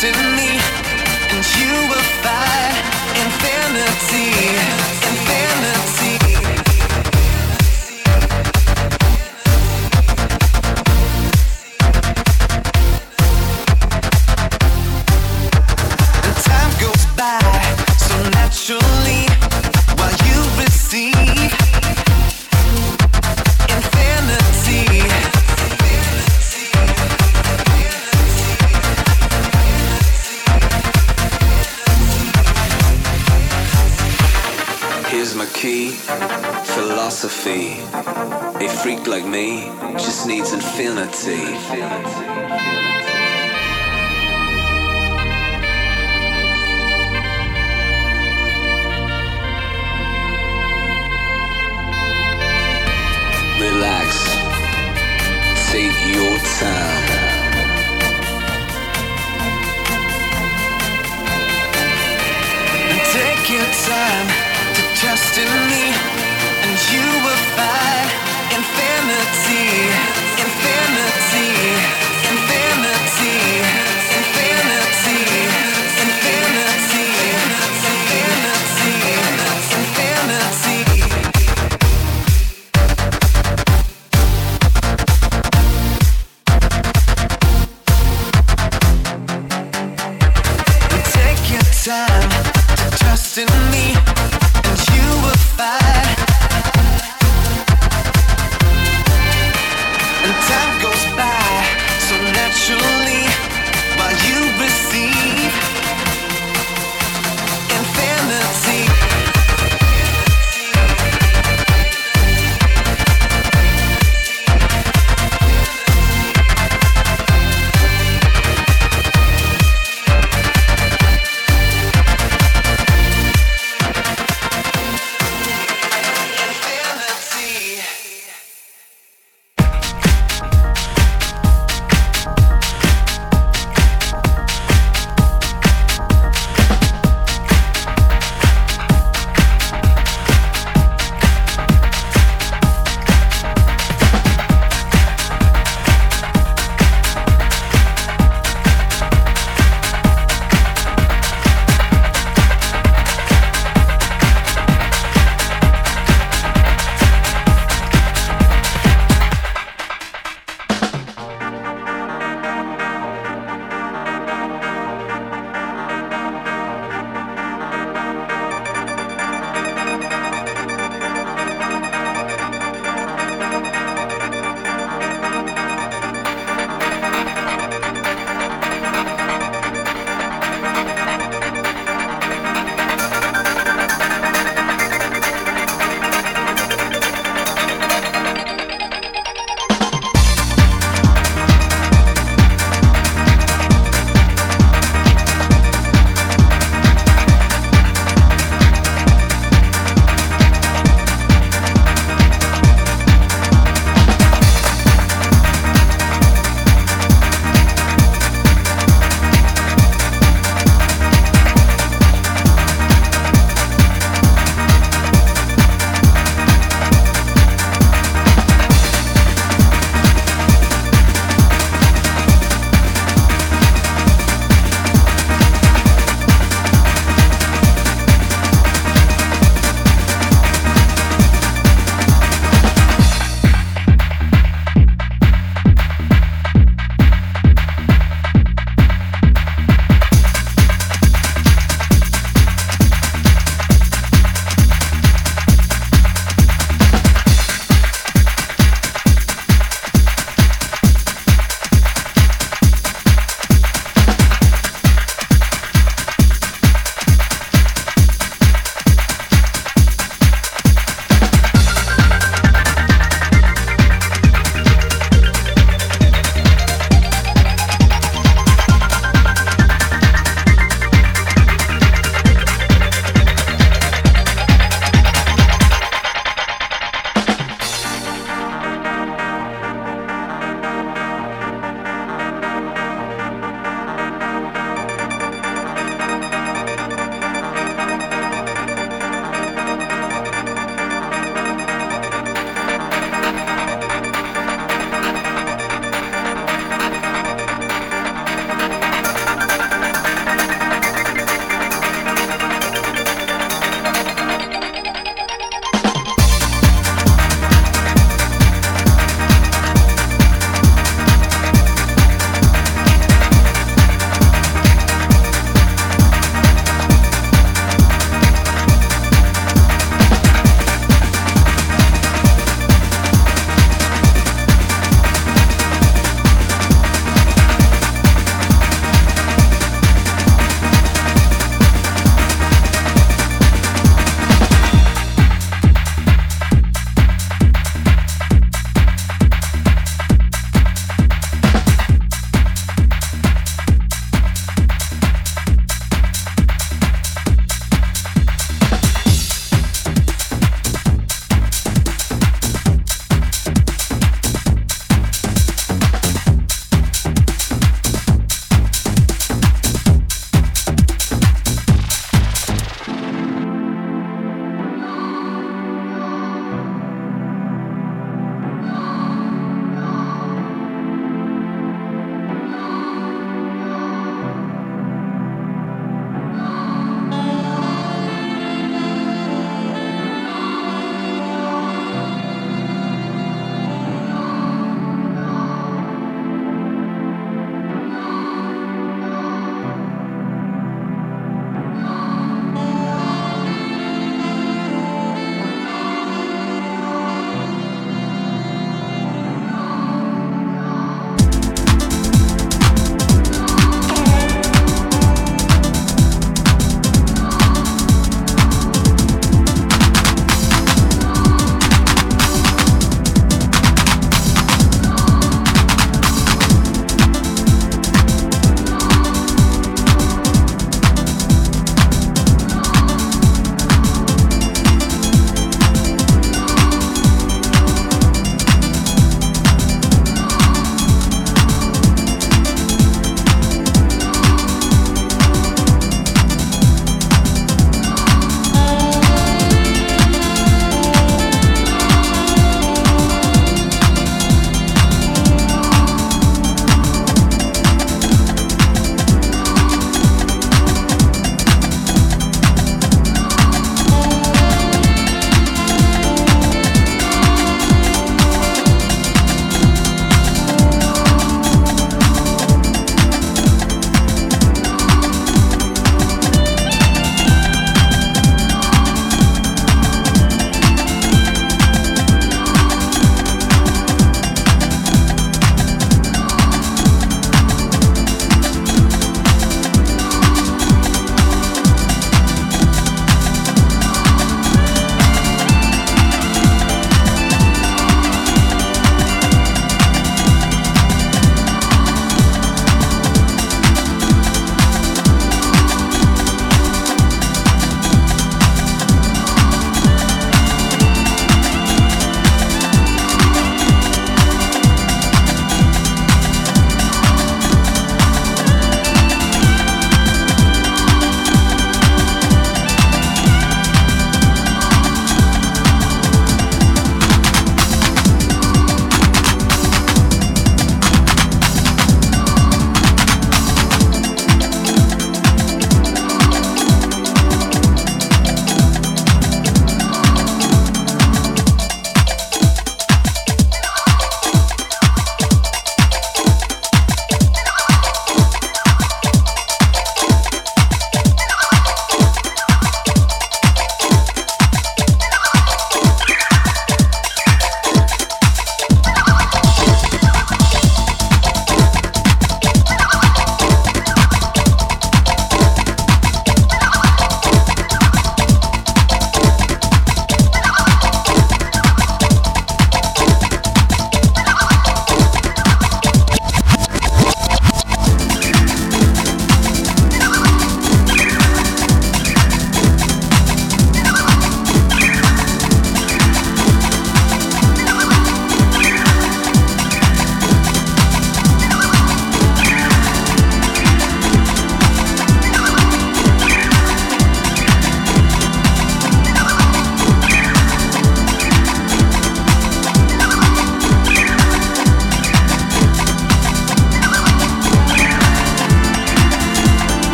destiny, and you will. see.